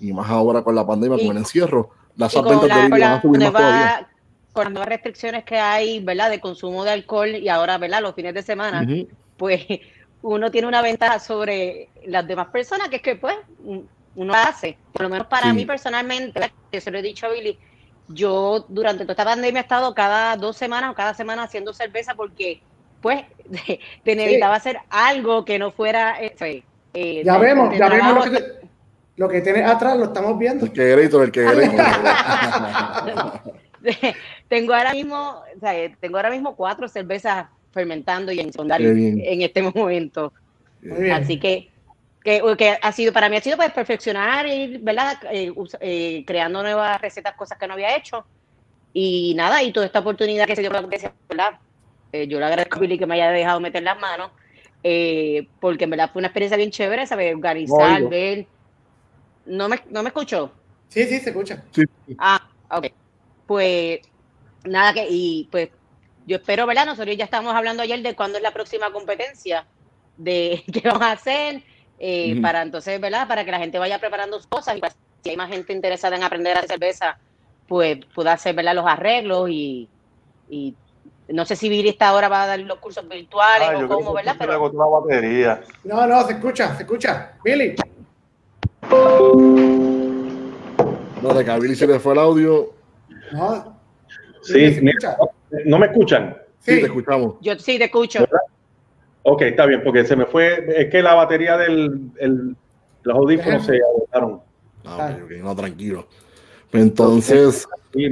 Y más ahora con la pandemia, Y- con el encierro, las ventas de la, van a subir más todavía. con las nuevas restricciones que hay, ¿verdad? De consumo de alcohol y ahora, ¿verdad? Los fines de semana, pues uno tiene una ventaja sobre las demás personas, que es que pues uno hace. Por lo menos para Sí. mí personalmente, que se lo he dicho a Billy, yo durante toda esta pandemia he estado cada dos semanas o cada semana haciendo cerveza porque pues te necesitaba hacer algo que no fuera... este, eh, Ya de- vemos, de ya vemos lo que, te- lo que tienes atrás, lo estamos viendo. El que grito, el que grito. tengo ahora mismo, o sea, eh, tengo ahora mismo cuatro cervezas fermentando y en en este momento. Muy bien. Así que, que, que ha sido, para mí ha sido pues perfeccionar y, ¿verdad? Eh, eh, creando nuevas recetas, cosas que no había hecho. Y nada, y toda esta oportunidad que se dio con la competencia, ¿verdad? Eh, yo le agradezco a Billy que me haya dejado meter las manos, eh, porque en verdad fue una experiencia bien chévere, ¿sabes? Organizar, oigo. ver. ¿No me, ¿No me escuchó? Sí, sí, se escucha. Ah, ok. Pues nada que, y pues yo espero, ¿verdad? Nosotros ya estábamos hablando ayer de cuándo es la próxima competencia, de qué vamos a hacer, eh, para entonces, ¿verdad? Para que la gente vaya preparando sus cosas y pues, si hay más gente interesada en aprender a hacer cerveza, pues pueda hacer, ¿verdad? Los arreglos y, y no sé si Billy esta ahora va a dar los cursos virtuales Ah, o cómo, ¿verdad? Pero batería. No, no, se escucha, se escucha. Billy, No, de que a Billy se le fue el audio. no. Sí, escucha. ¿no me escuchan? Sí, Sí, te escuchamos. yo sí te escucho. Ok, está bien, porque se me fue, es que la batería del el, los audífonos se agotaron. Ah, ok, ok, no, tranquilo. Pues entonces,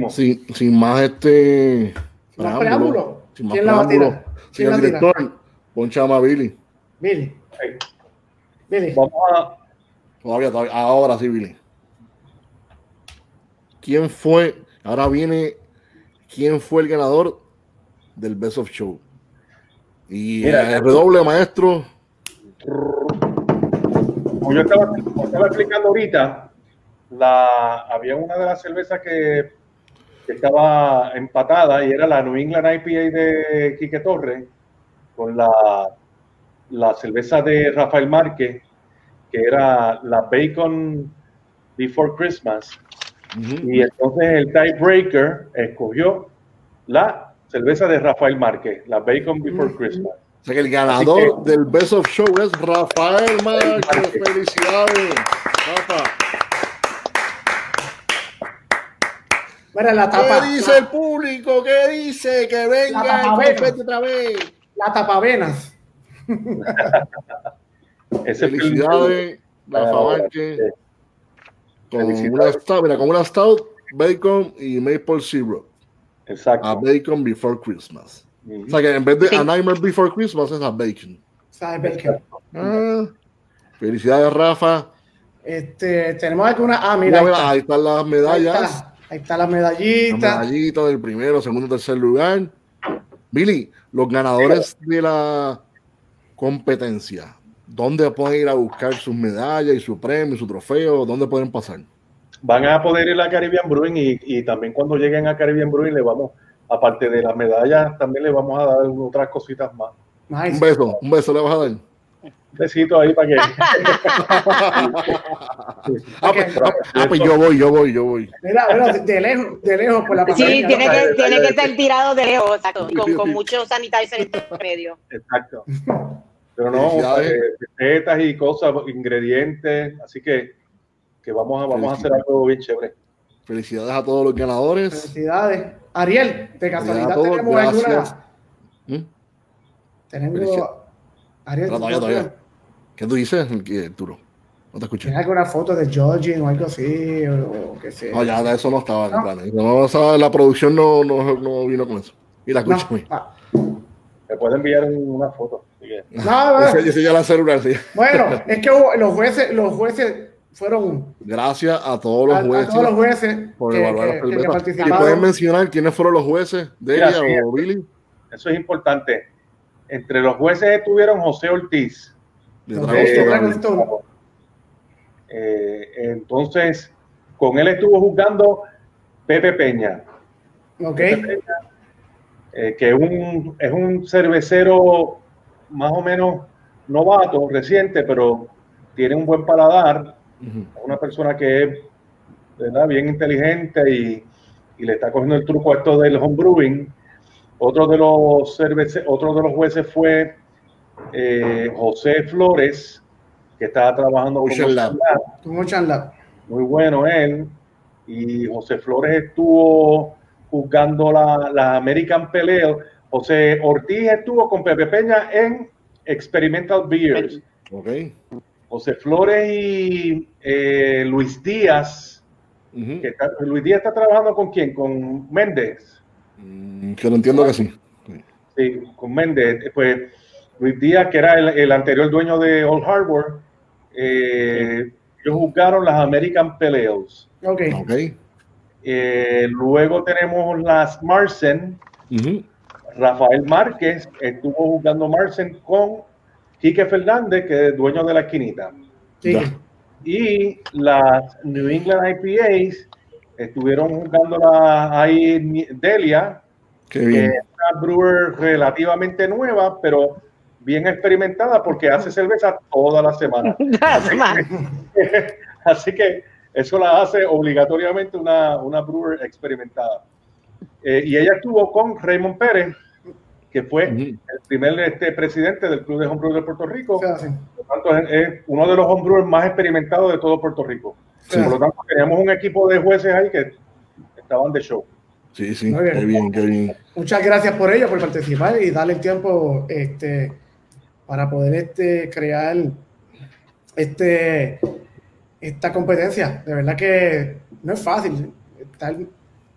sin, sin más este preámbulo. sin más ¿Quién preámbulo, señor la tira? director, poncha a Billy. Billy. Billy. Vamos a, Todavía, todavía, ahora sí, Billy. ¿Quién fue? Ahora viene. ¿Quién fue el ganador del Best of Show? Y Mira, el redoble, maestro. como yo estaba, como estaba explicando ahorita, la, había una de las cervezas que, que estaba empatada y era la New England IPA de Quique Torres con la, la cerveza de Rafael Márquez, que era la Bacon Before Christmas. Y entonces el tiebreaker escogió la cerveza de Rafael Márquez, la Bacon Before Christmas. O sea que el ganador que- del Best of Show es Rafael Márquez. Felicidades, Rafa. Mira, la tapa. ¿Qué dice el público? ¿Qué dice? Que venga el otra vez. La tapavenas. Ese Felicidades, Rafa Márquez. eh, Con una Felicidades. stout, mira, con una stout, bacon y maple syrup. Exacto. A bacon before Christmas. O sea que en vez de Sí. a nightmare before Christmas es a bacon. ¿Sabes, Bacon? Ah, Felicidades, Rafa. Este, tenemos alguna. Ah, mira. Mira, Ahí está, ahí están las ahí medallas. está, ahí está la Las medallita. medallitas del primero, segundo, tercer lugar. Billy, los ganadores de la competencia, ¿dónde pueden ir a buscar sus medallas y su premio, y su trofeo? ¿Dónde pueden pasar? Van a poder ir a Caribbean Brewing y, y también cuando lleguen a Caribbean Brewing le vamos, aparte de las medallas, también le vamos a dar otras cositas más. Un beso, un beso le vas a dar. Un besito ahí para que... Ah, pues, ah, pues yo voy, yo voy, yo voy. Mira, mira, de, lejos, de lejos por la Sí, tiene que, tiene que estar tirado de lejos, exacto, con, Sí, con mucho sanitizer en medio. Exacto. Pero no, eh, recetas y cosas, ingredientes, así que, que vamos, a, vamos a hacer algo bien chévere. Felicidades a todos los ganadores. Felicidades. Ariel, de casualidad a todos, tenemos gracias. alguna. ¿Mm? Tenemos. Ariel, Todavía, todavía. ¿Qué tú dices, Arturo? No te escuché. ¿Tienes alguna foto de Georgie o algo así? O, o qué sé. No, ya de eso no estaba en el No. plan. No, o sea, la producción no, no, no vino con eso. Mira, No, escúchame. ah, Me puede enviar un- una foto. no, no. Ese, ese ya la celular, sí. Bueno, es que hubo- los jueces, los jueces fueron Gracias a todos los a, a jueces todos los jueces por que, evaluar las que- que cervezas. ¿Y participaron. pueden mencionar quiénes fueron los jueces? ¿Delia sí. o Billy? Eso es importante. Entre los jueces estuvieron José Ortiz. De. Eh, entonces, con él estuvo juzgando Pepe Peña. Ok, eh, que es un, es un cervecero más o menos novato, reciente, pero tiene un buen paladar. Una persona que es ¿verdad? bien inteligente y, y le está cogiendo el truco a esto del homebrewing. Otro de los cervece- otro de los jueces fue eh, José Flores, que estaba trabajando con Ocean Lab. Lab. muy bueno él. Y José Flores estuvo juzgando la, la American Ale. José Ortiz estuvo con Pepe Peña en Experimental Beers. José Flores y eh, Luis Díaz, Ujú. que está- Luis Díaz está trabajando con quién? Con Méndez. Mm, Que lo entiendo que sí. Sí, con Méndez. Pues Luis Díaz, que era el, el anterior dueño de Old Harbor, eh, ellos juzgaron las American Pale Ales. Ok, Ok. Eh, luego tenemos las Marsen. Ujú. Rafael Márquez estuvo jugando Marsen con Quique Fernández, que es dueño de la esquinita. sí. Y las New England IPAs estuvieron jugando la ahí en Delia, Qué que es una brewer relativamente nueva, pero bien experimentada porque hace cerveza toda la semana. Así que eso la hace obligatoriamente una, una brewer experimentada. Eh, y ella estuvo con Raymond Pérez, que fue el primer este, presidente del Club de Homebrewers de Puerto Rico. Por lo tanto, es, es uno de los homebrewers más experimentados de todo Puerto Rico. Sí. Por lo tanto, teníamos un equipo de jueces ahí que estaban de show. Sí, sí. Muy bien. Qué bien, qué bien. Muchas gracias por ello, por participar y darle el tiempo este, para poder este, crear este, esta competencia. De verdad que no es fácil estar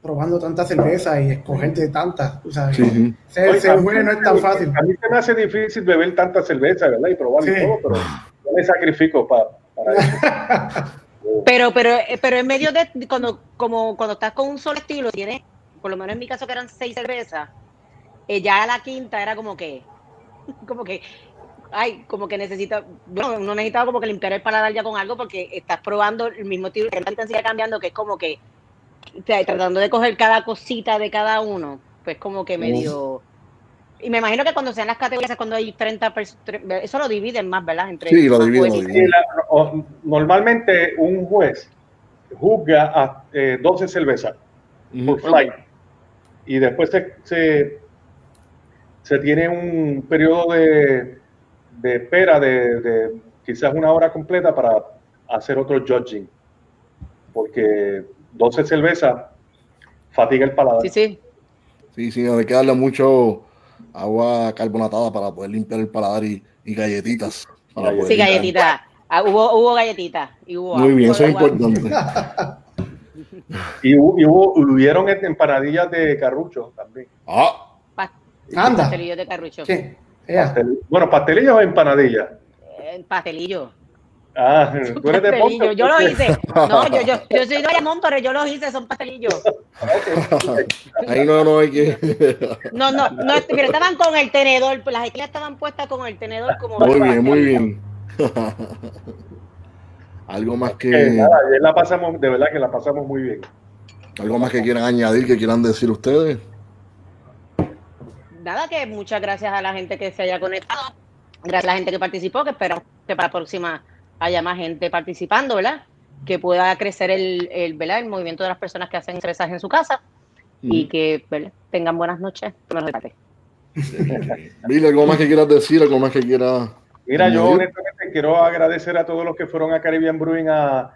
probando tanta cerveza y escoger de tantas. tú sabes. Sí. Ser, Oye, ser no es tan fácil. A mí se me hace difícil beber tanta cerveza, ¿verdad? Y probar Sí. y todo, pero yo me sacrifico pa- para eso. Pero, pero, pero en medio de cuando, como cuando estás con un solo estilo, tienes, por lo menos en mi caso que eran seis cervezas, eh, ya a la quinta era como que, como que, ay, como que necesita, bueno, uno necesitaba como que limpiar el paladar ya con algo porque estás probando el mismo estilo, que la intensidad cambiando, que es como que o sea, tratando de coger cada cosita de cada uno, pues como que medio. Y me imagino que cuando sean las categorías cuando hay 30 personas, eso lo dividen más, ¿verdad? Entre Sí, lo dividen, Sí, normalmente un juez juzga a eh, 12 cervezas por Ujú. flight y después se, se, se tiene un periodo de, de espera de, de quizás una hora completa para hacer otro judging porque 12 cervezas fatiga el paladar. Sí, sí. Sí, sí, hay que darle mucho agua carbonatada para poder limpiar el paladar y, y galletitas. Para Galletitas. poder Sí, limpiar. galletita. Ah, hubo, hubo galletitas. Y hubo Muy bien, hubo eso es importante. Y, hu- y hubo, hubieron empanadillas de carrucho también. Ah, Pa- Anda. Pastelillo de carrucho. Sí. Pastel- bueno, pastelillas o empanadillas. Eh, pastelillo. Ah, tú eres de pastelillos. Ponce. Yo lo hice. No, yo, yo, yo soy de pero yo los hice, son pastelillos. Ahí no, no hay que. No, no, no, pero estaban con el tenedor, las esquinas estaban puestas con el tenedor como. Muy bien, muy bien. algo más Que que nada, ayer la pasamos, de verdad que la pasamos muy bien. algo más que quieran añadir, que quieran decir ustedes. Nada, que muchas gracias a la gente que se haya conectado, gracias a la gente que participó, que esperamos que para la próxima haya más gente participando, ¿verdad? Que pueda crecer el, el, ¿verdad? el movimiento de las personas que hacen estresas en su casa y que ¿verdad? tengan buenas noches. No nos retrate. Billy, algo más que quieras decir, algo más que quieras. Mira, yo honestamente quiero agradecer a todos los que fueron a Caribbean Brewing a, a,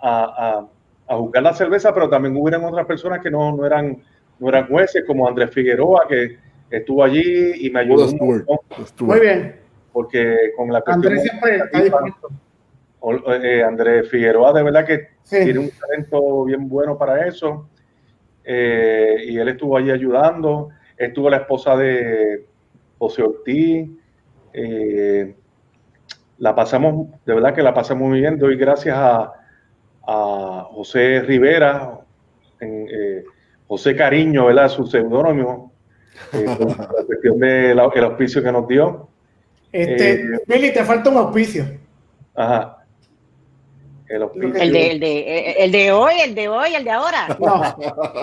a, a jugar la cerveza, pero también hubieron otras personas que no, no, eran, no eran jueces, como Andrés Figueroa, que estuvo allí y me ayudó. Muy bien. porque con la cuestión Andrés siempre está dispuesto. Eh, Andrés Figueroa de verdad que Sí. tiene un talento bien bueno para eso. Eh, y él estuvo allí ayudando. Estuvo la esposa de José Ortiz. Eh, la pasamos de verdad que la pasamos muy bien. Doy gracias a, a José Rivera en, José Cariño verdad su seudónimo la cuestión del auspicio que nos dio. Este, Billy, te falta un auspicio. ajá el de, el, de, el de hoy, el de hoy, el de ahora. No,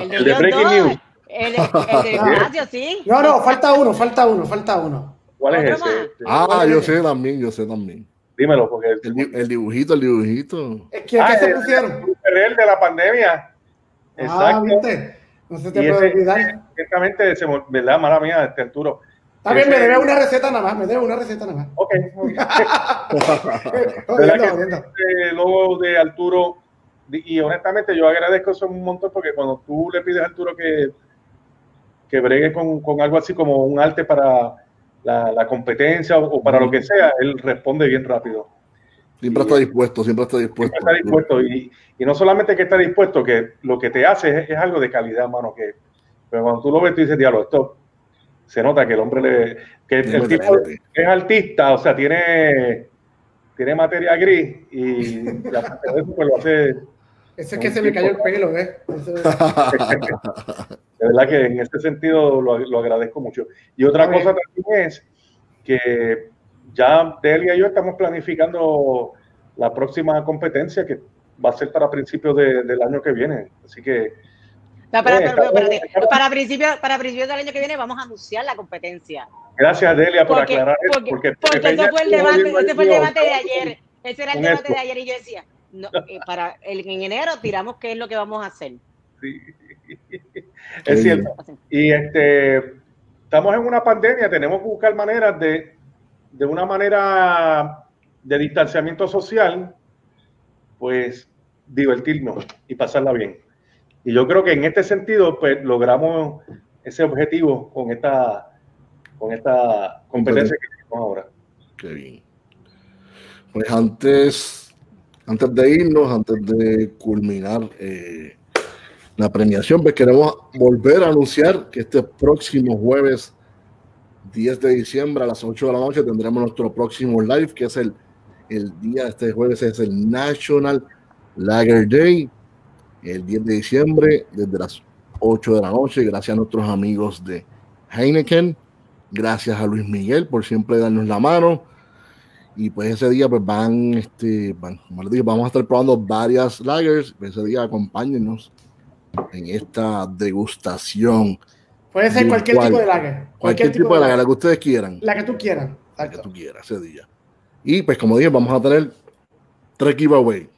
El de, El de Breaking dos, News. El, de- el de Ignacio, sí. no, no, falta uno, falta uno, falta uno. ¿Cuál es ese? más. Ah, yo sé también, yo sé también. Dímelo, porque El, el dibujito, el dibujito. Es que Ah, ¿qué se el- pusieron? el de la pandemia. Ah, Exacto. ¿viste? No se te Y puede ese- olvidar. Me- ¿verdad? Mala mía, este Arturo. Está bien, me ese- debe una receta nada más, me debe una receta nada más. Ok. Eh, ¿Verdad jodiendo, que jodiendo. este logo de Arturo, y honestamente yo agradezco eso un montón porque cuando tú le pides a Arturo que, que bregue con, con algo así como un arte para la, la competencia o, o para lo que sea, él responde bien rápido. Siempre está dispuesto, siempre está dispuesto. está dispuesto y, y no solamente que está dispuesto, que lo que te hace es, es algo de calidad, mano, que pero cuando tú lo ves tú dices, diablo, esto se nota que el hombre le, que el tipo es artista, o sea, tiene tiene materia gris y, de eso, pues lo hace, Ese es que se me cayó el pelo, ¿ves? Eso- de verdad que en ese sentido lo, lo agradezco mucho. Y otra bien. cosa también es que ya Delia y yo estamos planificando la próxima competencia que va a ser para principios de- del año que viene. Así que No, para, Eh, para, para principios del año que viene vamos a anunciar la competencia. gracias Delia por Porque, aclarar eso, porque, porque, porque eso fue el debate, ese fue el debate de ayer. Ese era el debate esto. de ayer y yo decía, no, eh, para el, en enero tiramos qué es lo que vamos a hacer. Sí. Es cierto. Y este, estamos en una pandemia, tenemos que buscar maneras de, de una manera de distanciamiento social, pues divertirnos y pasarla bien. Y yo creo que en este sentido, pues logramos ese objetivo con esta, con esta competencia que tenemos ahora. Qué bien. Pues antes, antes de irnos, antes de culminar eh, la premiación, pues queremos volver a anunciar que este próximo jueves 10 de diciembre a las 8 de la noche tendremos nuestro próximo live, que es el, el día, este jueves es el National Lager Day, el 10 de diciembre, desde las 8 de la noche, gracias a nuestros amigos de Heineken, gracias a Luis Miguel por siempre darnos la mano. Y pues ese día pues van, este, van, como les dije, vamos a estar probando varias lagers. Pues ese día acompáñennos en esta degustación. Puede ser cualquier Virtual. tipo de lager. Cualquier, tipo de lager, la que ustedes quieran. La que tú quieras. La que tú quieras ese día. Y pues como dije, vamos a tener tres giveaway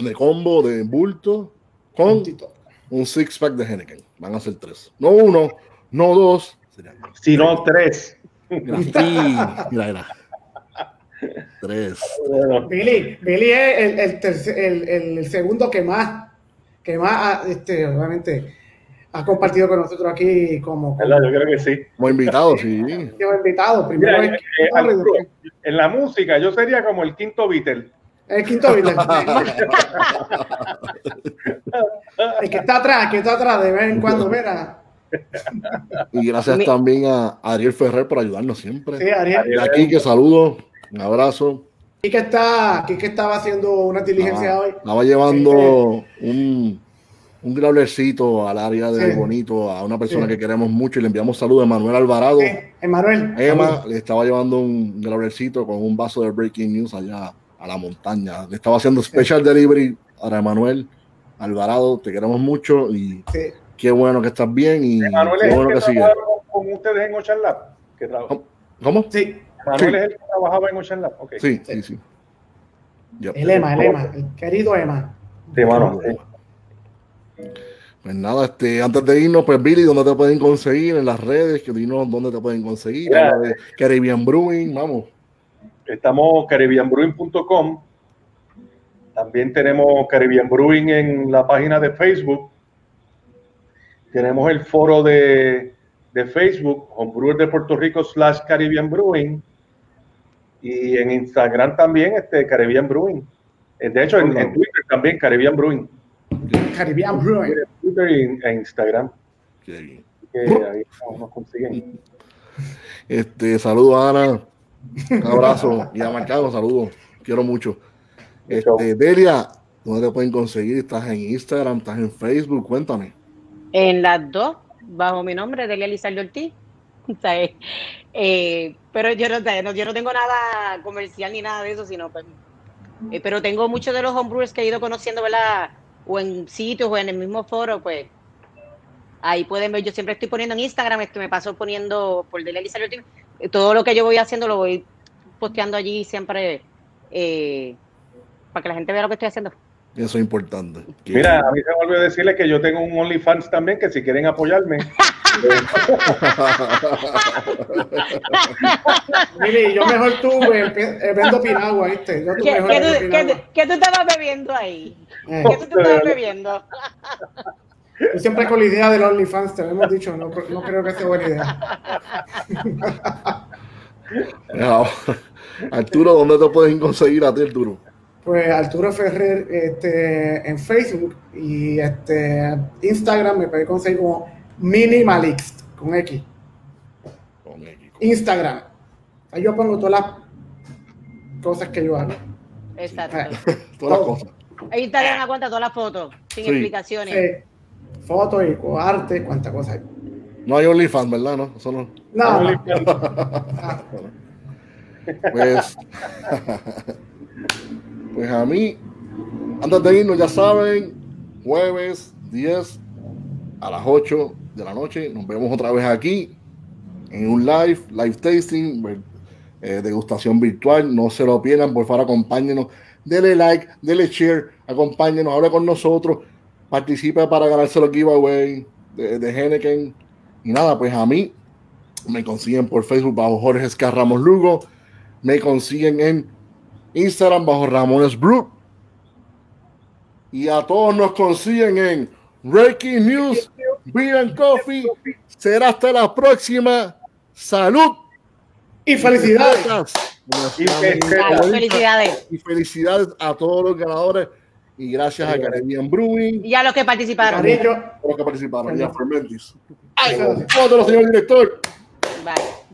de combo de bulto con Puntito. un six pack de Henneken. Van a ser tres. No uno, no dos. serían Si no, tres. Mira, sí, mira, mira. Tres. Bueno, Billy, Billy es el, el, tercer- el, el- segundo que más, que más, ha, este, obviamente, ha compartido con nosotros aquí como, como. Yo creo que sí. Como invitado, sí. como invitado. Primero Mira, es eh, Arturo, en la música yo sería como el quinto Beatle. El quinto Billy. el que está atrás, el que está atrás, de vez en cuando, mira. Y gracias Mi- también a Ariel Ferrer por ayudarnos siempre. Sí, Ariel. Y aquí que saludo, un abrazo. Quique está, Quique estaba haciendo una diligencia Ah, hoy. Estaba llevando un, un al área de Sí. Bonito a una persona Sí. que queremos mucho y le enviamos saludos a Manuel Alvarado. Eh, Emanuel. Emma le estaba llevando un growlercito con un vaso de Breaking News allá a la montaña. Le estaba haciendo special delivery para Manuel Alvarado. Te queremos mucho y Sí. qué bueno que estás bien y Manuel qué es el bueno que que con, ustedes en Ocean Lab. Que ¿Cómo? Sí, Manuel Sí. es el que trabajaba en Ocean Lab. Ok. Sí, sí, sí. Yep. el Emma, el Emma, el querido Emma. Sí, mano. Pues nada, este, antes de irnos, pues Billy, ¿dónde te pueden conseguir? En las redes, que dinos dónde te pueden conseguir. De Caribbean Brewing, vamos. Estamos caribbeanbrewing.com. También tenemos Caribbean Brewing en la página de Facebook. Tenemos el foro de, de Facebook, Homebrewer de Puerto Rico slash Caribbean Brewing. Y en Instagram también, este Caribbean Brewing. Eh, De hecho, en, en Twitter también, Caribbean Brewing. Caribbean Brewing. En Twitter y en Instagram. Qué bien. Que ahí nos- nos consiguen. Este, saludos a Ana. Un abrazo. Y a Marcado, saludos. Quiero mucho. Este, Delia, ¿dónde te pueden conseguir? ¿Estás en Instagram? ¿Estás en Facebook? Cuéntame. En las dos, bajo mi nombre, Delia Lizardo Ortiz. Eh, eh, pero yo no, yo no tengo nada comercial ni nada de eso, sino pues, eh, pero tengo muchos de los homebrewers que he ido conociendo, ¿verdad? O en sitios o en el mismo foro, pues ahí pueden ver, yo siempre estoy poniendo en Instagram, este, me paso poniendo por Delia Lizardo Ortiz, todo lo que yo voy haciendo lo voy posteando allí siempre eh, para que la gente vea lo que estoy haciendo. Eso es importante. Mira, a mí se me olvidó decirle que yo tengo un OnlyFans también, que si quieren apoyarme. Mire, yo mejor tú eh, eh, vendo piragua, ¿viste? Yo tú ¿Qué, mejor qué tú, qué tú- qué tú estabas bebiendo ahí? Eh, ¿Qué tú te estabas bebiendo? Yo siempre con la idea del OnlyFans, te lo hemos dicho, no, no creo que sea buena idea. Mira, Arturo, ¿dónde te pueden conseguir a ti, Arturo? Pues Arturo Ferrer este, en Facebook y este Instagram me puede conseguir como Minimalist con X. Con X. Instagram. Ahí yo pongo todas las cosas que yo hago. Exacto. Todas las cosas. Ahí una cuenta todas las fotos, sin Sí. explicaciones. Eh, fotos y o arte, cuántas cosas hay. No hay OnlyFans, ¿verdad? No, eso no. No. Ah, Pues, pues a mí, antes de irnos, ya saben, jueves 10 a las 8 de la noche, nos vemos otra vez aquí en un live, live tasting, eh, degustación virtual, no se lo pierdan, por favor acompáñenos, dele like, dele share, acompáñenos, hable con nosotros, participe para ganarse los giveaway de, de Henneken, y nada, pues a mí me consiguen por Facebook bajo Jorge Escarramos Lugo, me consiguen en Instagram bajo Ramones Brew. Y a todos nos consiguen en Breaking News, Beer and Coffee. Será hasta la próxima. Salud. Y felicidades. Y felicidades. Y felicidades a todos los ganadores. Y gracias a Caribbean Brewing Y a los que participaron. Por los que participaron. Y a Fermentis. Ay, Otro, señor director. Bye.